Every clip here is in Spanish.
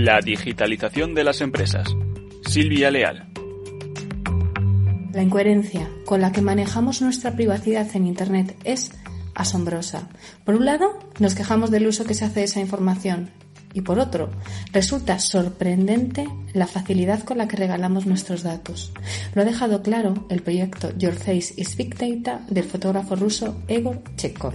La digitalización de las empresas. Silvia Leal. La incoherencia con la que manejamos nuestra privacidad en Internet es asombrosa. Por un lado, nos quejamos del uso que se hace de esa información y por otro, resulta sorprendente la facilidad con la que regalamos nuestros datos. Lo ha dejado claro el proyecto Your Face is Big Data del fotógrafo ruso Egor Chekhov.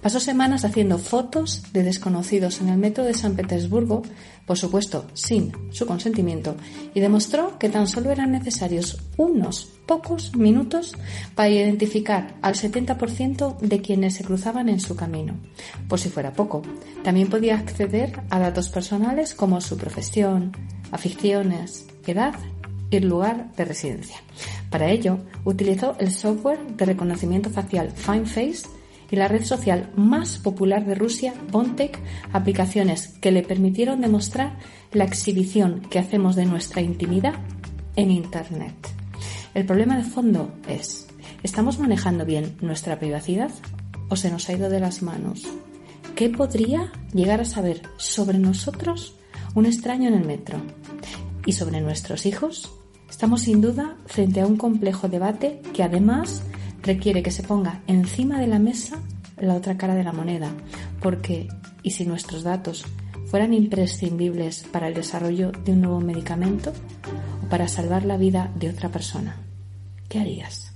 Pasó semanas haciendo fotos de desconocidos en el metro de San Petersburgo, por supuesto sin su consentimiento, y demostró que tan solo eran necesarios unos pocos minutos para identificar al 70% de quienes se cruzaban en su camino. Por si fuera poco, también podía acceder a datos personales como su profesión, aficiones, edad y lugar de residencia. Para ello, utilizó el software de reconocimiento facial FineFace y la red social más popular de Rusia, Bontech, aplicaciones que le permitieron demostrar la exhibición que hacemos de nuestra intimidad en Internet. El problema de fondo es, ¿estamos manejando bien nuestra privacidad o se nos ha ido de las manos? ¿Qué podría llegar a saber sobre nosotros un extraño en el metro? ¿Y sobre nuestros hijos? Estamos sin duda frente a un complejo debate que además requiere que se ponga encima de la mesa la otra cara de la moneda, porque ¿y si nuestros datos fueran imprescindibles para el desarrollo de un nuevo medicamento o para salvar la vida de otra persona? ¿Qué harías?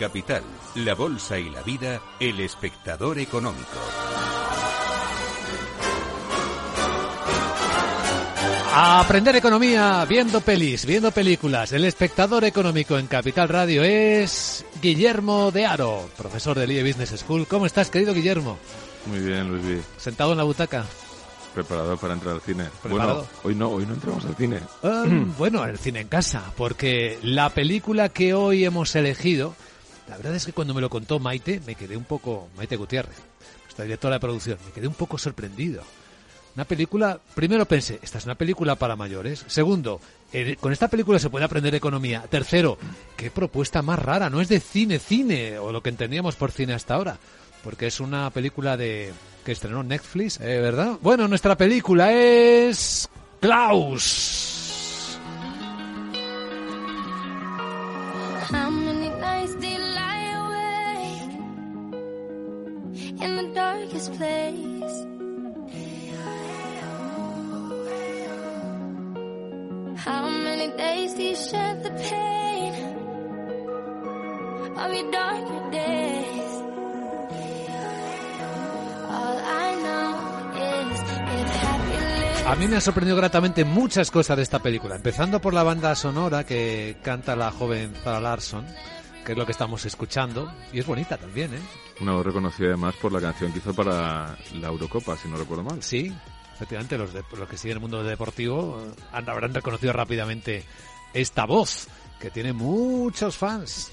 Capital, la Bolsa y la Vida, el espectador económico. A aprender economía viendo pelis, viendo películas. El espectador económico en Capital Radio es Guillermo de Aro, profesor del IE Business School. ¿Cómo estás, querido Guillermo? Muy bien, Luis. ¿Sentado en la butaca? Preparado para entrar al cine. ¿Preparado? Bueno, hoy no, hoy no entramos al cine. Um, bueno, el cine en casa, porque la película que hoy hemos elegido, la verdad es que cuando me lo contó Maite, me quedé un poco, Maite Gutiérrez, nuestra directora de producción, me quedé un poco sorprendido. Una película, primero pensé, esta es una película para mayores. Segundo, eh, con esta película se puede aprender economía. Tercero, qué propuesta más rara, no es de cine, cine, o lo que entendíamos por cine hasta ahora, porque es una película de que estrenó Netflix, eh, ¿verdad? Bueno, nuestra película es Klaus. How A mí me han sorprendido gratamente muchas cosas de esta película, empezando por la banda sonora que canta la joven Zara Larson, que es lo que estamos escuchando, y es bonita también, ¿eh? Una voz reconocida además por la canción que hizo para la Eurocopa, si no recuerdo mal. Sí, efectivamente, los, de, los que siguen el mundo deportivo eh, han, habrán reconocido rápidamente esta voz, que tiene muchos fans.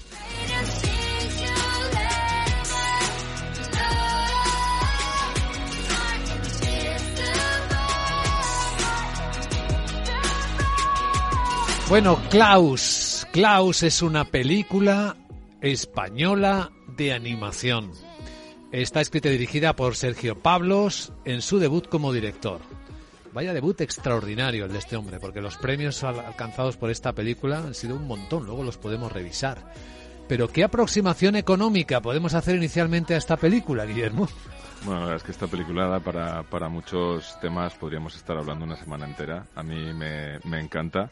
Bueno, Klaus. Klaus es una película española de animación. Está escrita y dirigida por Sergio Pablos en su debut como director. Vaya debut extraordinario el de este hombre, porque los premios al- alcanzados por esta película han sido un montón, luego los podemos revisar. Pero ¿qué aproximación económica podemos hacer inicialmente a esta película, Guillermo? Bueno, la verdad es que esta película para, para muchos temas, podríamos estar hablando una semana entera. A mí me, me encanta.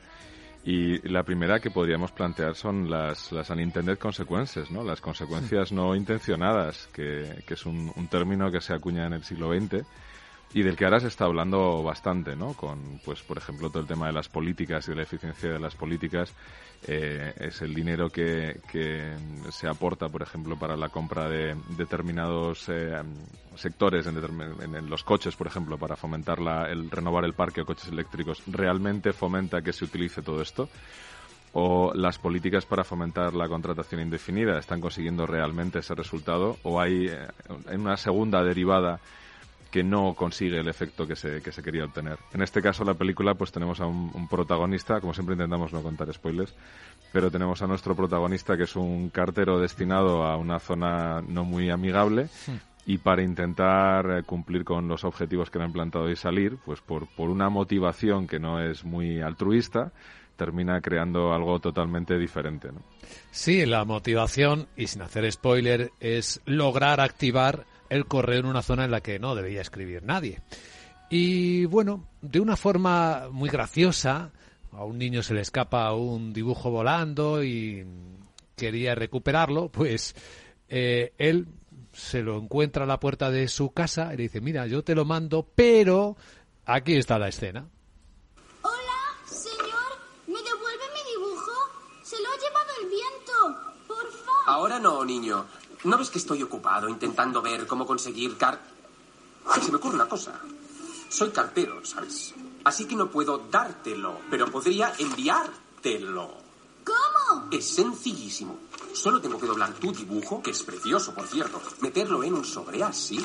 Y la primera que podríamos plantear son las, las unintended consequences, ¿no? Las consecuencias no intencionadas, que, que es un, un término que se acuña en el siglo XX y del que ahora se está hablando bastante, ¿no? Con, pues, por ejemplo, todo el tema de las políticas y de la eficiencia de las políticas. eh, es el dinero que, se aporta, por ejemplo, para la compra de determinados eh, sectores en, determin- en- en los coches, por ejemplo, para fomentar la- el renovar el parque o coches eléctricos. ¿Realmente fomenta que se utilice todo esto? o las políticas para fomentar la contratación indefinida están consiguiendo realmente ese resultado o hay eh, una segunda derivada que no consigue el efecto que se, que se quería obtener. En este caso, la película, pues tenemos a un, un protagonista, como siempre intentamos no contar spoilers, pero tenemos a nuestro protagonista que es un cartero destinado a una zona no muy amigable y para intentar eh, cumplir con los objetivos que le han plantado y salir, pues por, por una motivación que no es muy altruista, termina creando algo totalmente diferente. ¿no? Sí, la motivación, y sin hacer spoiler, es lograr activar el correo en una zona en la que no debía escribir nadie. Y bueno, de una forma muy graciosa, a un niño se le escapa un dibujo volando y quería recuperarlo, pues eh, él se lo encuentra a la puerta de su casa y le dice, mira, yo te lo mando, pero aquí está la escena. Hola, señor. ¿Me devuelve mi dibujo? Se lo ha llevado el viento. Por favor. Ahora no, niño. ¿No ves que estoy ocupado intentando ver cómo conseguir car... Se me ocurre una cosa. Soy cartero, ¿sabes? Así que no puedo dártelo, pero podría enviártelo. ¿Cómo? Es sencillísimo. Solo tengo que doblar tu dibujo, que es precioso, por cierto, meterlo en un sobre así,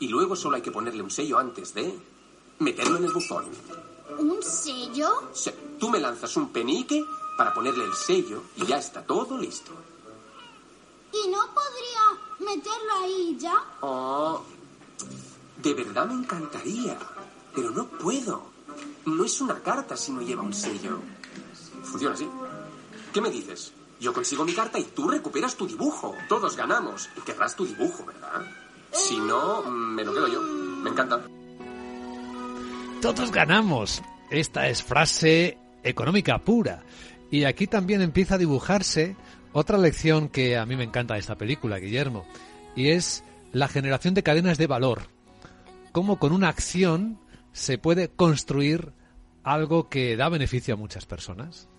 y luego solo hay que ponerle un sello antes de meterlo en el buzón. ¿Un sello? Sí, Tú me lanzas un penique para ponerle el sello y ya está todo listo. ¿Y no podría meterlo ahí ya? Oh, de verdad me encantaría, pero no puedo. No es una carta si no lleva un sello. Funciona así. ¿Qué me dices? Yo consigo mi carta y tú recuperas tu dibujo. Todos ganamos. Y querrás tu dibujo, ¿verdad? Si no, me lo quedo yo. Me encanta. Todos ganamos. Esta es frase económica pura. Y aquí también empieza a dibujarse otra lección que a mí me encanta de esta película, Guillermo, y es la generación de cadenas de valor. Cómo con una acción se puede construir algo que da beneficio a muchas personas.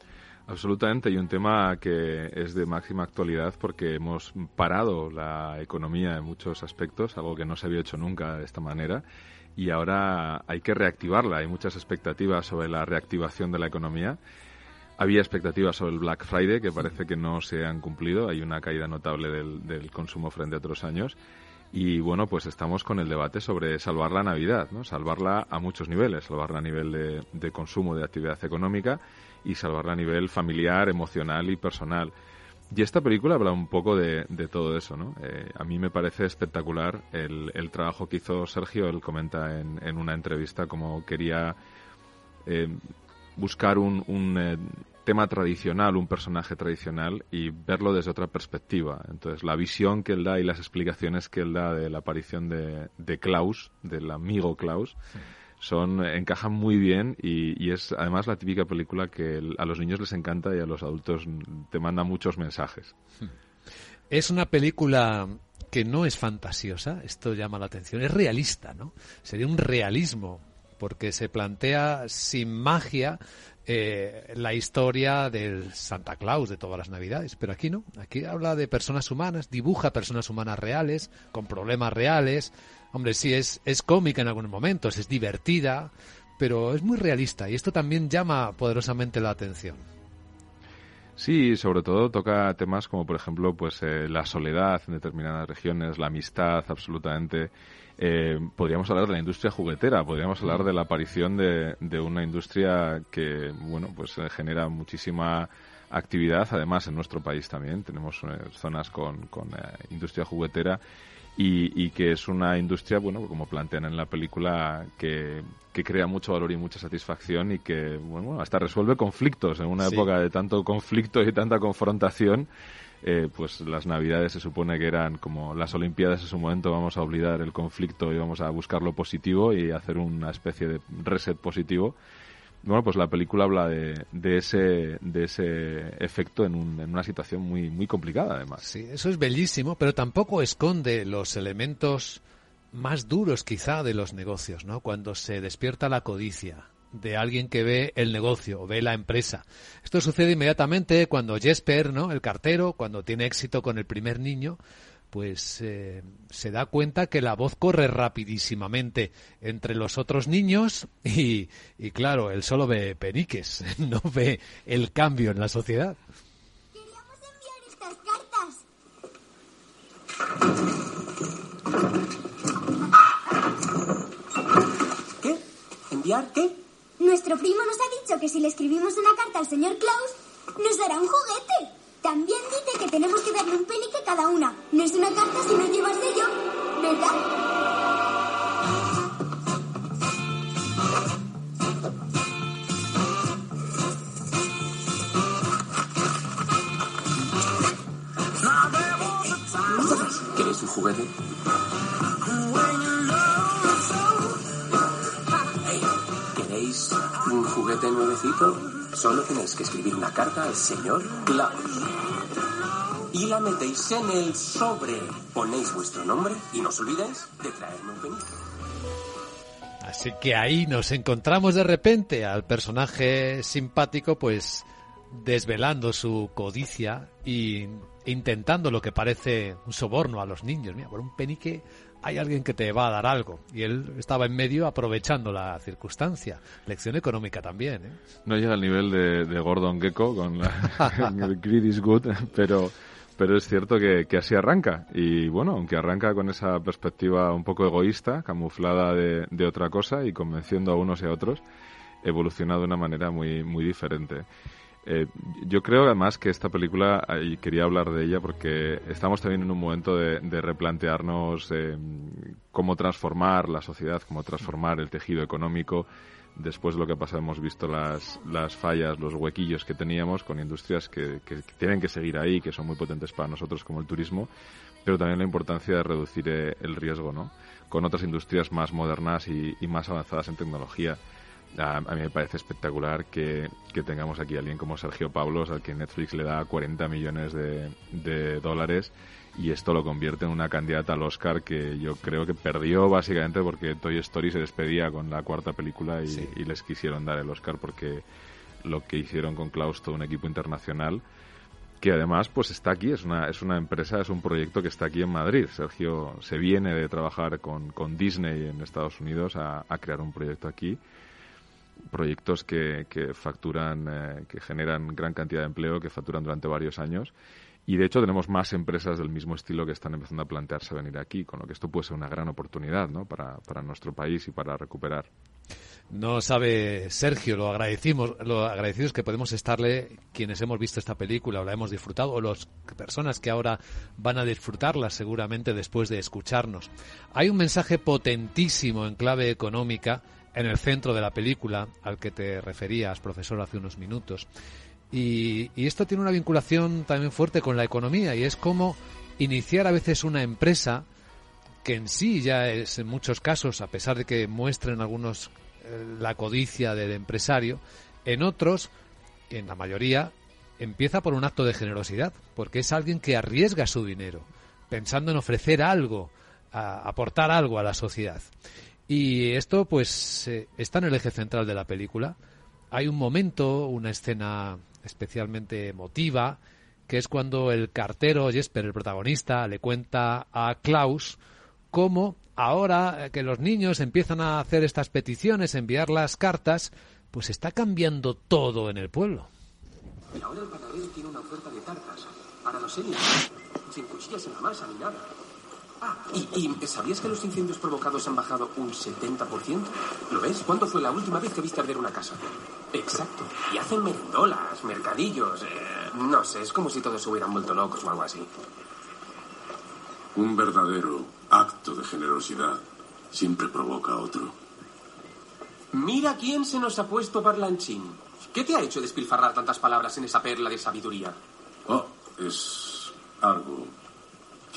Absolutamente, y un tema que es de máxima actualidad porque hemos parado la economía en muchos aspectos, algo que no se había hecho nunca de esta manera, y ahora hay que reactivarla. Hay muchas expectativas sobre la reactivación de la economía. Había expectativas sobre el Black Friday que parece que no se han cumplido. Hay una caída notable del, consumo frente a otros años. Y bueno, pues estamos con el debate sobre salvar la Navidad, ¿no? Salvarla a muchos niveles, salvarla a nivel de, consumo, de actividad económica y salvarla a nivel familiar, emocional y personal. Y esta película habla un poco de, de todo eso, ¿no? Eh, a mí me parece espectacular el, el trabajo que hizo Sergio. Él comenta en, en una entrevista cómo quería eh, buscar un, un eh, tema tradicional, un personaje tradicional y verlo desde otra perspectiva. Entonces, la visión que él da y las explicaciones que él da de la aparición de, de Klaus, del amigo Klaus, son encajan muy bien y, y es además la típica película que a los niños les encanta y a los adultos te manda muchos mensajes. Es una película que no es fantasiosa, esto llama la atención, es realista, ¿no? Sería un realismo, porque se plantea sin magia eh, la historia del Santa Claus de todas las Navidades, pero aquí no, aquí habla de personas humanas, dibuja personas humanas reales, con problemas reales. Hombre, sí, es, es cómica en algunos momentos, es divertida, pero es muy realista y esto también llama poderosamente la atención. Sí, sobre todo toca temas como, por ejemplo, pues eh, la soledad en determinadas regiones, la amistad, absolutamente. Eh, podríamos hablar de la industria juguetera, podríamos hablar de la aparición de, de una industria que, bueno, pues eh, genera muchísima actividad, además en nuestro país también tenemos zonas con, con industria juguetera y, que es una industria, bueno, como plantean en la película, que, que crea mucho valor y mucha satisfacción y que, bueno, hasta resuelve conflictos en una época de tanto conflicto y tanta confrontación. Eh, pues las navidades se supone que eran como las olimpiadas en su momento vamos a olvidar el conflicto y vamos a buscar lo positivo y hacer una especie de reset positivo bueno, pues la película habla de, de, ese, de ese efecto en, en, una situación muy, muy complicada, además. Sí, eso es bellísimo, pero tampoco esconde los elementos más duros, quizá, de los negocios, ¿no? Cuando se despierta la codicia de alguien que ve el negocio o ve la empresa. Esto sucede inmediatamente cuando Jesper, ¿no? El cartero, cuando tiene éxito con el primer niño, pues eh, se da cuenta que la voz corre rapidísimamente entre los otros niños y, y claro, él solo ve peniques, no ve el cambio en la sociedad. Queríamos enviar estas cartas. ¿Qué? ¿Enviar qué? Nuestro primo nos ha dicho que si le escribimos una carta al señor Klaus, nos dará un juguete. Tenemos que darle un penique cada una. No es una carta si no lleva sello, ¿verdad? ¿Queréis un juguete? ¿Queréis un juguete nuevecito? Solo tenéis que escribir una carta al señor Klaus. Y la metéis en el sobre. Ponéis vuestro nombre y no os olvidéis de traerme un penique. Así que ahí nos encontramos de repente al personaje simpático, pues desvelando su codicia y intentando lo que parece un soborno a los niños. Mira, por un penique hay alguien que te va a dar algo. Y él estaba en medio aprovechando la circunstancia. Lección económica también. ¿eh? No llega al nivel de, Gordon Gecko con la, el Greed is Good, pero, pero es cierto que, que, así arranca. Y bueno, aunque arranca con esa perspectiva un poco egoísta, camuflada de, de otra cosa y convenciendo a unos y a otros, evoluciona de una manera muy, muy diferente. Eh, yo creo además que esta película, y quería hablar de ella porque estamos también en un momento de, replantearnos eh, cómo transformar la sociedad, cómo transformar el tejido económico. Después de lo que ha pasado hemos visto las, las fallas, los huequillos que teníamos con industrias que, tienen que seguir ahí, que son muy potentes para nosotros como el turismo, pero también la importancia de reducir eh, el riesgo, ¿no? Con otras industrias más modernas y más avanzadas en tecnología a, mí me parece espectacular que, tengamos aquí a alguien como Sergio Pablos, al que Netflix le da 40 millones de, dólares y esto lo convierte en una candidata al Oscar que yo creo que perdió básicamente porque Toy Story se despedía con la cuarta película y, les quisieron dar el Oscar porque lo que hicieron con Klaus, todo un equipo internacional, que además pues está aquí, es una, es una empresa, es un proyecto que está aquí en Madrid. Sergio se viene de trabajar con, con Disney en Estados Unidos a crear un proyecto aquí proyectos que, facturan, eh, que generan gran cantidad de empleo, que facturan durante varios años. Y de hecho tenemos más empresas del mismo estilo que están empezando a plantearse venir aquí, con lo que esto puede ser una gran oportunidad ¿no? para, para nuestro país y para recuperar. No sabe Sergio lo agradecimos, lo agradecidos que podemos estarle quienes hemos visto esta película o la hemos disfrutado o las personas que ahora van a disfrutarla seguramente después de escucharnos. Hay un mensaje potentísimo en clave económica en el centro de la película al que te referías, profesor, hace unos minutos. Y, esto tiene una vinculación también fuerte con la economía y es como iniciar a veces una empresa que en sí ya es en muchos casos, a pesar de que muestren algunos eh, la codicia del empresario, en otros, en la mayoría, empieza por un acto de generosidad, porque es alguien que arriesga su dinero, pensando en ofrecer algo, aportar algo a la sociedad. Y esto, pues, eh, está en el eje central de la película. Hay un momento, una escena especialmente emotiva, que es cuando el cartero Jesper, el protagonista, le cuenta a Klaus cómo ahora que los niños empiezan a hacer estas peticiones, enviar las cartas, pues está cambiando todo en el pueblo. Ahora el tiene una oferta de tartas. Para los semis. Sin cuchillas en la masa nada. Ah, ¿y, y sabías que los incendios provocados han bajado un 70%? ¿Lo ves? ¿Cuándo fue la última vez que viste arder una casa? Exacto. Y hacen merendolas, mercadillos. eh, no sé, es como si todos se hubieran vuelto locos o algo así. Un verdadero acto de generosidad siempre provoca otro. Mira quién se nos ha puesto parlanchín. ¿Qué te ha hecho despilfarrar tantas palabras en esa perla de sabiduría? Oh, es algo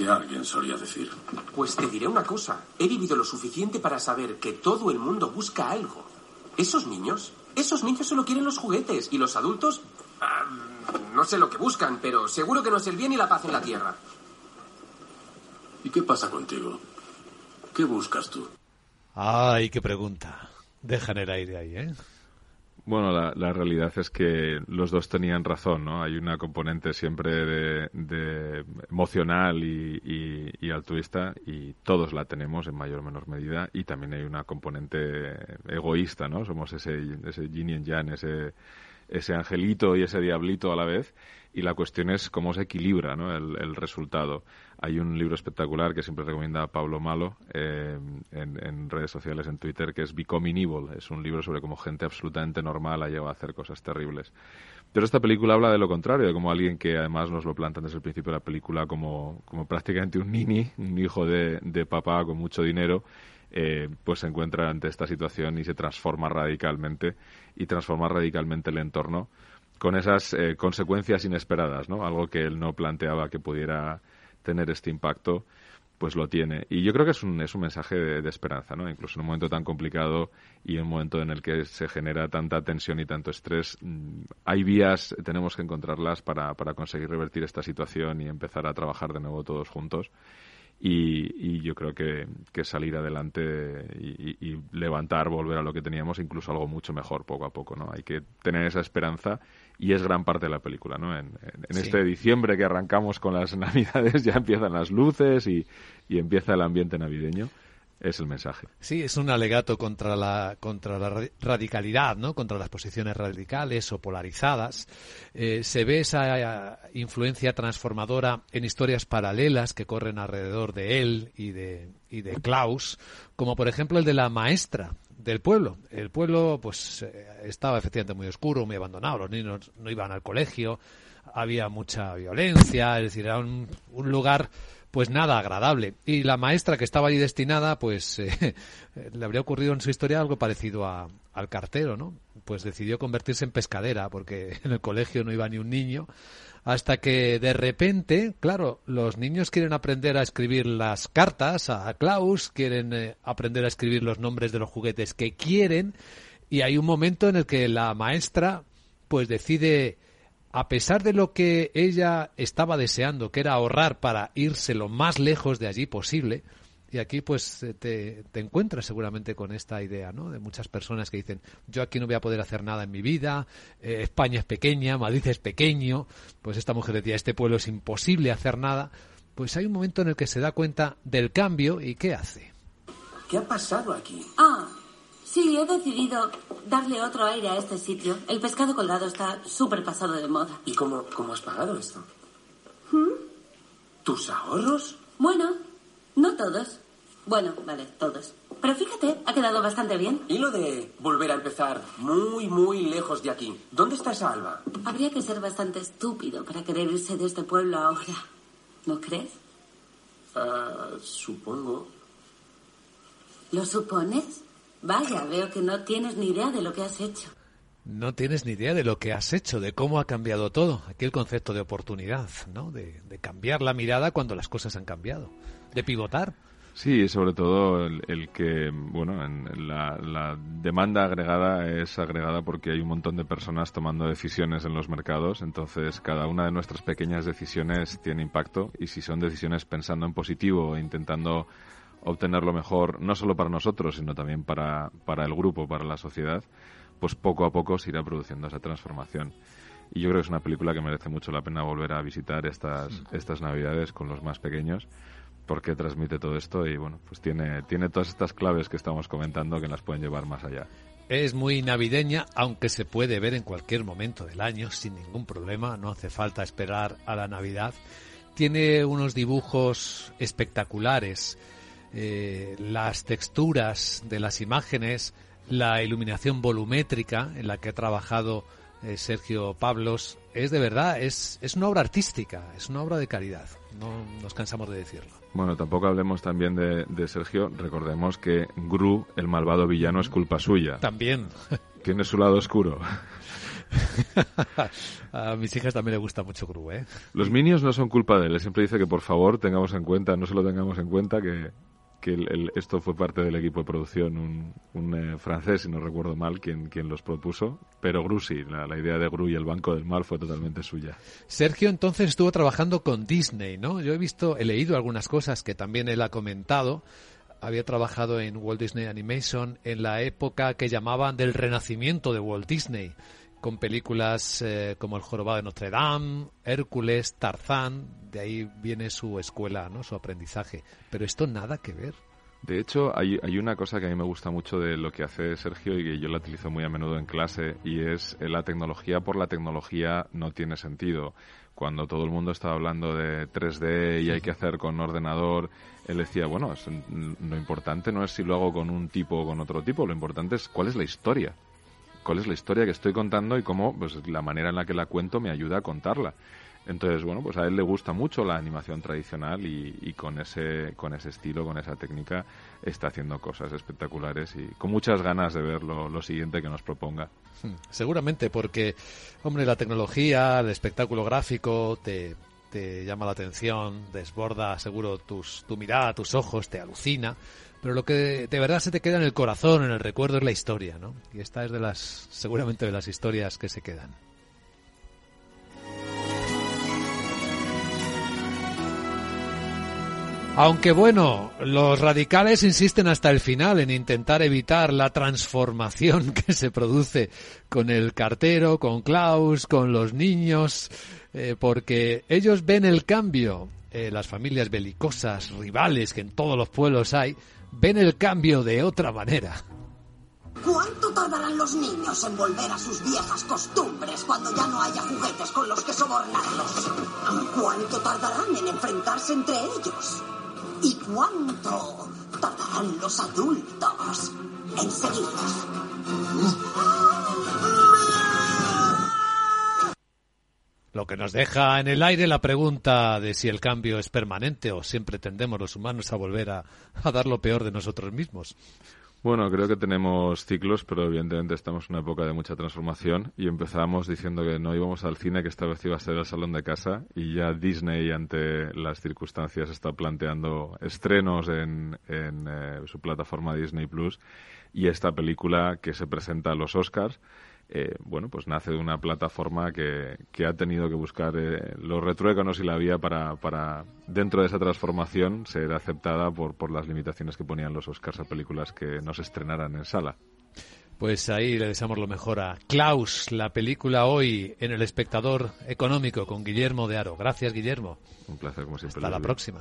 que alguien solía decir. Pues te diré una cosa. He vivido lo suficiente para saber que todo el mundo busca algo. Esos niños, esos niños solo quieren los juguetes. Y los adultos, ah, no sé lo que buscan, pero seguro que no es el bien y la paz en la tierra. ¿Y qué pasa contigo? ¿Qué buscas tú? Ay, qué pregunta. Deja en el aire ahí, ¿eh? Bueno, la, la realidad es que los dos tenían razón, ¿no? Hay una componente siempre de, de emocional y, y- y altruista y todos la tenemos en mayor o menor medida y también hay una componente egoísta, ¿no? Somos ese, ese yin y yang, ese, ese angelito y ese diablito a la vez y la cuestión es cómo se equilibra ¿no? el, el resultado. Hay un libro espectacular que siempre recomienda Pablo Malo eh, en, redes sociales, en Twitter, que es Becoming Evil. Es un libro sobre cómo gente absolutamente normal ha llegado a hacer cosas terribles. Pero esta película habla de lo contrario, de como alguien que además nos lo plantan desde el principio de la película como, como prácticamente un nini, un hijo de, de papá con mucho dinero, eh, pues se encuentra ante esta situación y se transforma radicalmente y transforma radicalmente el entorno con esas eh, consecuencias inesperadas, ¿no? Algo que él no planteaba que pudiera tener este impacto, pues lo tiene. Y yo creo que es un, es un mensaje de, esperanza, ¿no? Incluso en un momento tan complicado y en un momento en el que se genera tanta tensión y tanto estrés, mm, hay vías, tenemos que encontrarlas para, para conseguir revertir esta situación y empezar a trabajar de nuevo todos juntos. Y, y yo creo que, que salir adelante y levantar, volver a lo que teníamos, incluso algo mucho mejor poco a poco, ¿no? Hay que tener esa esperanza y es gran parte de la película, ¿no? En, en- en Sí. este diciembre que arrancamos con las navidades ya empiezan las luces y, y empieza el ambiente navideño. Es el mensaje. Sí, es un alegato contra la, contra la ra- radicalidad, ¿no? Contra las posiciones radicales o polarizadas. Eh, se ve esa eh, influencia transformadora en historias paralelas que corren alrededor de él y de, y de Klaus, como por ejemplo el de la maestra del pueblo. El pueblo, pues, eh, estaba efectivamente muy oscuro, muy abandonado. Los niños no iban al colegio, había mucha violencia, es decir, era un, un lugar pues nada agradable. Y la maestra que estaba allí destinada, pues eh, le habría ocurrido en su historia algo parecido a- al cartero, ¿no? Pues decidió convertirse en pescadera, porque en el colegio no iba ni un niño, hasta que de repente, claro, los niños quieren aprender a escribir las cartas a Klaus, quieren eh, aprender a escribir los nombres de los juguetes que quieren, y hay un momento en el que la maestra pues decide a pesar de lo que ella estaba deseando, que era ahorrar para irse lo más lejos de allí posible, y aquí pues eh, te, te encuentras seguramente con esta idea, ¿no? De muchas personas que dicen, yo aquí no voy a poder hacer nada en mi vida, eh, España es pequeña, Madrid es pequeño, pues esta mujer decía, este pueblo es imposible hacer nada, pues hay un momento en el que se da cuenta del cambio y ¿qué hace? ¿Qué ha pasado aquí? Ah, sí, he decidido darle otro aire a este sitio. El pescado colgado está súper pasado de moda. ¿Y cómo, cómo has pagado esto? ¿Mm? ¿Tus ahorros? Bueno, no todos. Bueno, vale, todos. Pero fíjate, ha quedado bastante bien. ¿Y lo de volver a empezar muy, muy lejos de aquí? ¿Dónde está esa Alba? Habría que ser bastante estúpido para querer irse de este pueblo ahora. ¿No crees? Ah, supongo. ¿Lo supones? Vaya, veo que no tienes ni idea de lo que has hecho. No tienes ni idea de lo que has hecho, de cómo ha cambiado todo. Aquí el concepto de oportunidad, ¿no? De, de cambiar la mirada cuando las cosas han cambiado. De pivotar. Sí, sobre todo el, el que, bueno, en la, la demanda agregada es agregada porque hay un montón de personas tomando decisiones en los mercados, entonces cada una de nuestras pequeñas decisiones tiene impacto y si son decisiones pensando en positivo e intentando obtener lo mejor, no solo para nosotros, sino también para, para el grupo, para la sociedad, pues poco a poco se irá produciendo esa transformación. Y yo creo que es una película que merece mucho la pena volver a visitar estas, estas navidades con los más pequeños porque transmite todo esto y bueno, pues tiene, tiene todas estas claves que estamos comentando que las pueden llevar más allá. es muy navideña, aunque se puede ver en cualquier momento del año sin ningún problema, no hace falta esperar a la Navidad. Tiene unos dibujos espectaculares, eh, las texturas de las imágenes, la iluminación volumétrica en la que ha trabajado eh, Sergio Pablos, es de verdad, es, es una obra artística, es una obra de calidad, no nos cansamos de decirlo. Bueno, tampoco hablemos también de, de, Sergio. Recordemos que Gru, el malvado villano, es culpa suya. También. Tiene su lado oscuro. A mis hijas también le gusta mucho Gru, ¿eh? Los Minions no son culpa de él. Él siempre dice que por favor tengamos en cuenta, no solo tengamos en cuenta que, que el, esto fue parte del equipo de producción, un, un eh, francés, si no recuerdo mal, quien, quien los propuso, pero Gru sí, la, la, idea de Gru y el Banco del Mal fue totalmente suya. Sergio entonces estuvo trabajando con Disney, ¿no? Yo he visto, he leído algunas cosas que también él ha comentado. Había trabajado en Walt Disney Animation en la época que llamaban del renacimiento de Walt Disney con películas eh, como El jorobado de Notre Dame, Hércules, Tarzán, de ahí viene su escuela, ¿no? su aprendizaje. Pero esto nada que ver. De hecho, hay, una cosa que a mí me gusta mucho de lo que hace Sergio y que yo la utilizo muy a menudo en clase y es eh, la tecnología por la tecnología no tiene sentido. Cuando todo el mundo estaba hablando de 3D y hay que hacer con ordenador, él decía, bueno, lo importante no es si lo hago con un tipo o con otro tipo, lo importante es cuál es la historia cuál es la historia que estoy contando y cómo pues, la manera en la que la cuento me ayuda a contarla. Entonces, bueno, pues a él le gusta mucho la animación tradicional y, con ese con ese estilo, con esa técnica, está haciendo cosas espectaculares y con muchas ganas de ver lo, lo siguiente que nos proponga. Seguramente, porque, hombre, la tecnología, el espectáculo gráfico te, te llama la atención, desborda seguro tus, tu mirada, tus ojos, te alucina pero lo que de verdad se te queda en el corazón, en el recuerdo, es la historia, ¿no? Y esta es de las, seguramente de las historias que se quedan. Aunque bueno, los radicales insisten hasta el final en intentar evitar la transformación que se produce con el cartero, con Klaus, con los niños, eh, porque ellos ven el cambio. Eh, las familias belicosas, rivales que en todos los pueblos hay, ven el cambio de otra manera. ¿Cuánto tardarán los niños en volver a sus viejas costumbres cuando ya no haya juguetes con los que sobornarlos? ¿Cuánto tardarán en enfrentarse entre ellos? ¿Y cuánto tardarán los adultos en seguirlos? Lo que nos deja en el aire la pregunta de si el cambio es permanente o siempre tendemos los humanos a volver a, dar lo peor de nosotros mismos. Bueno, creo que tenemos ciclos, pero evidentemente estamos en una época de mucha transformación y empezamos diciendo que no íbamos al cine, que esta vez iba a ser el salón de casa y ya Disney, ante las circunstancias, está planteando estrenos en, en eh, su plataforma Disney Plus y esta película que se presenta a los Oscars eh, bueno, pues nace de una plataforma que, que ha tenido que buscar eh, los retruécanos y la vía para, para, dentro de esa transformación, ser aceptada por, por las limitaciones que ponían los Oscars a películas que no se estrenaran en sala. Pues ahí le deseamos lo mejor a Klaus, la película hoy en El Espectador Económico con Guillermo de Aro. Gracias, Guillermo. Un placer, como siempre. Hasta la próxima.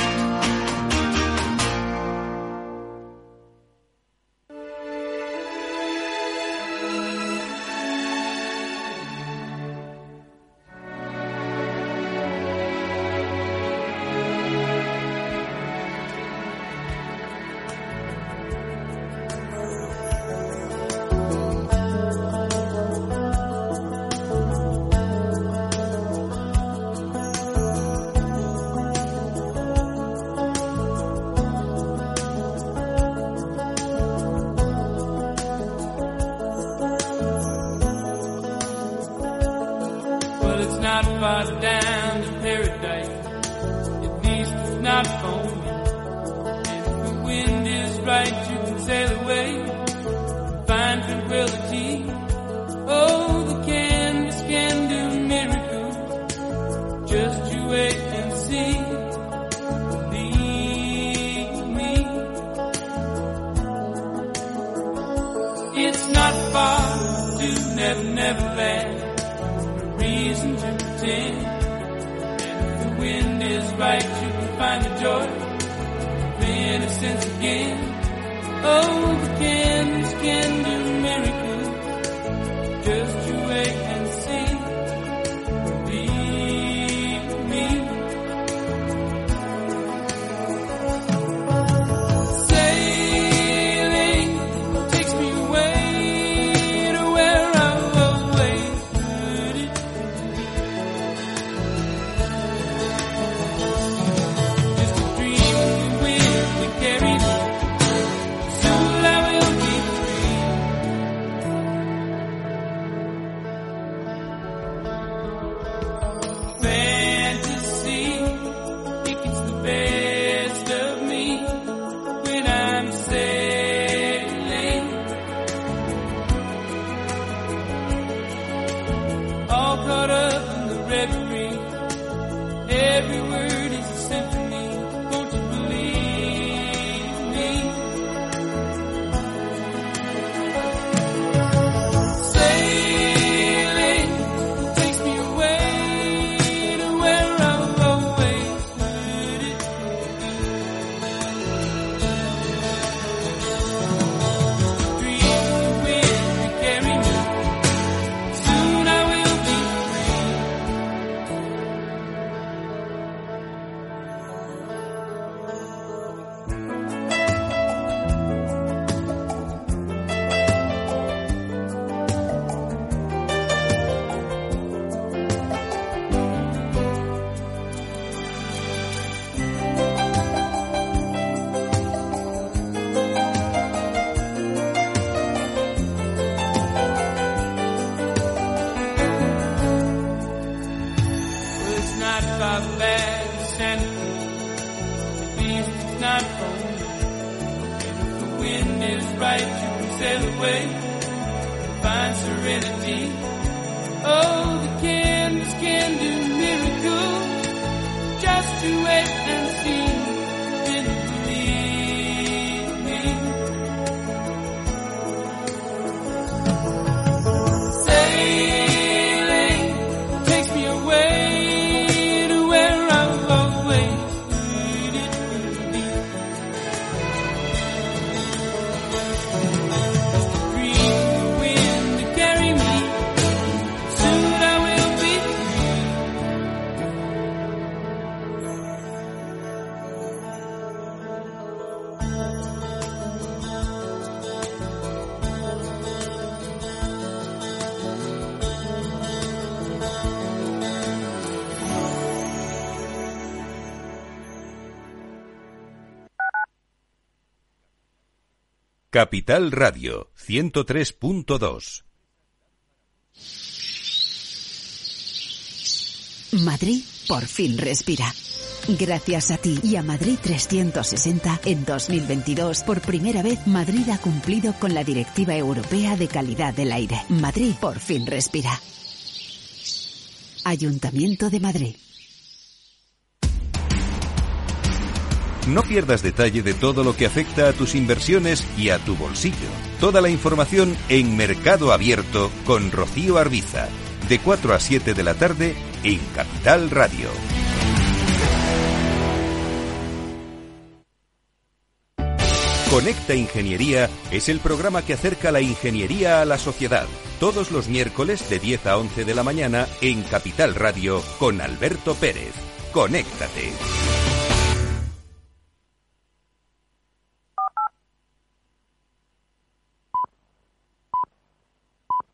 And. Right, you can find the joy of innocence again. Oh, the canvas can do Capital Radio 103.2. Madrid por fin respira. Gracias a ti y a Madrid 360, en 2022, por primera vez, Madrid ha cumplido con la Directiva Europea de Calidad del Aire. Madrid por fin respira. Ayuntamiento de Madrid. No pierdas detalle de todo lo que afecta a tus inversiones y a tu bolsillo. Toda la información en Mercado Abierto con Rocío Arbiza, de 4 a 7 de la tarde en Capital Radio. Conecta Ingeniería es el programa que acerca la ingeniería a la sociedad. Todos los miércoles de 10 a 11 de la mañana en Capital Radio con Alberto Pérez. Conéctate.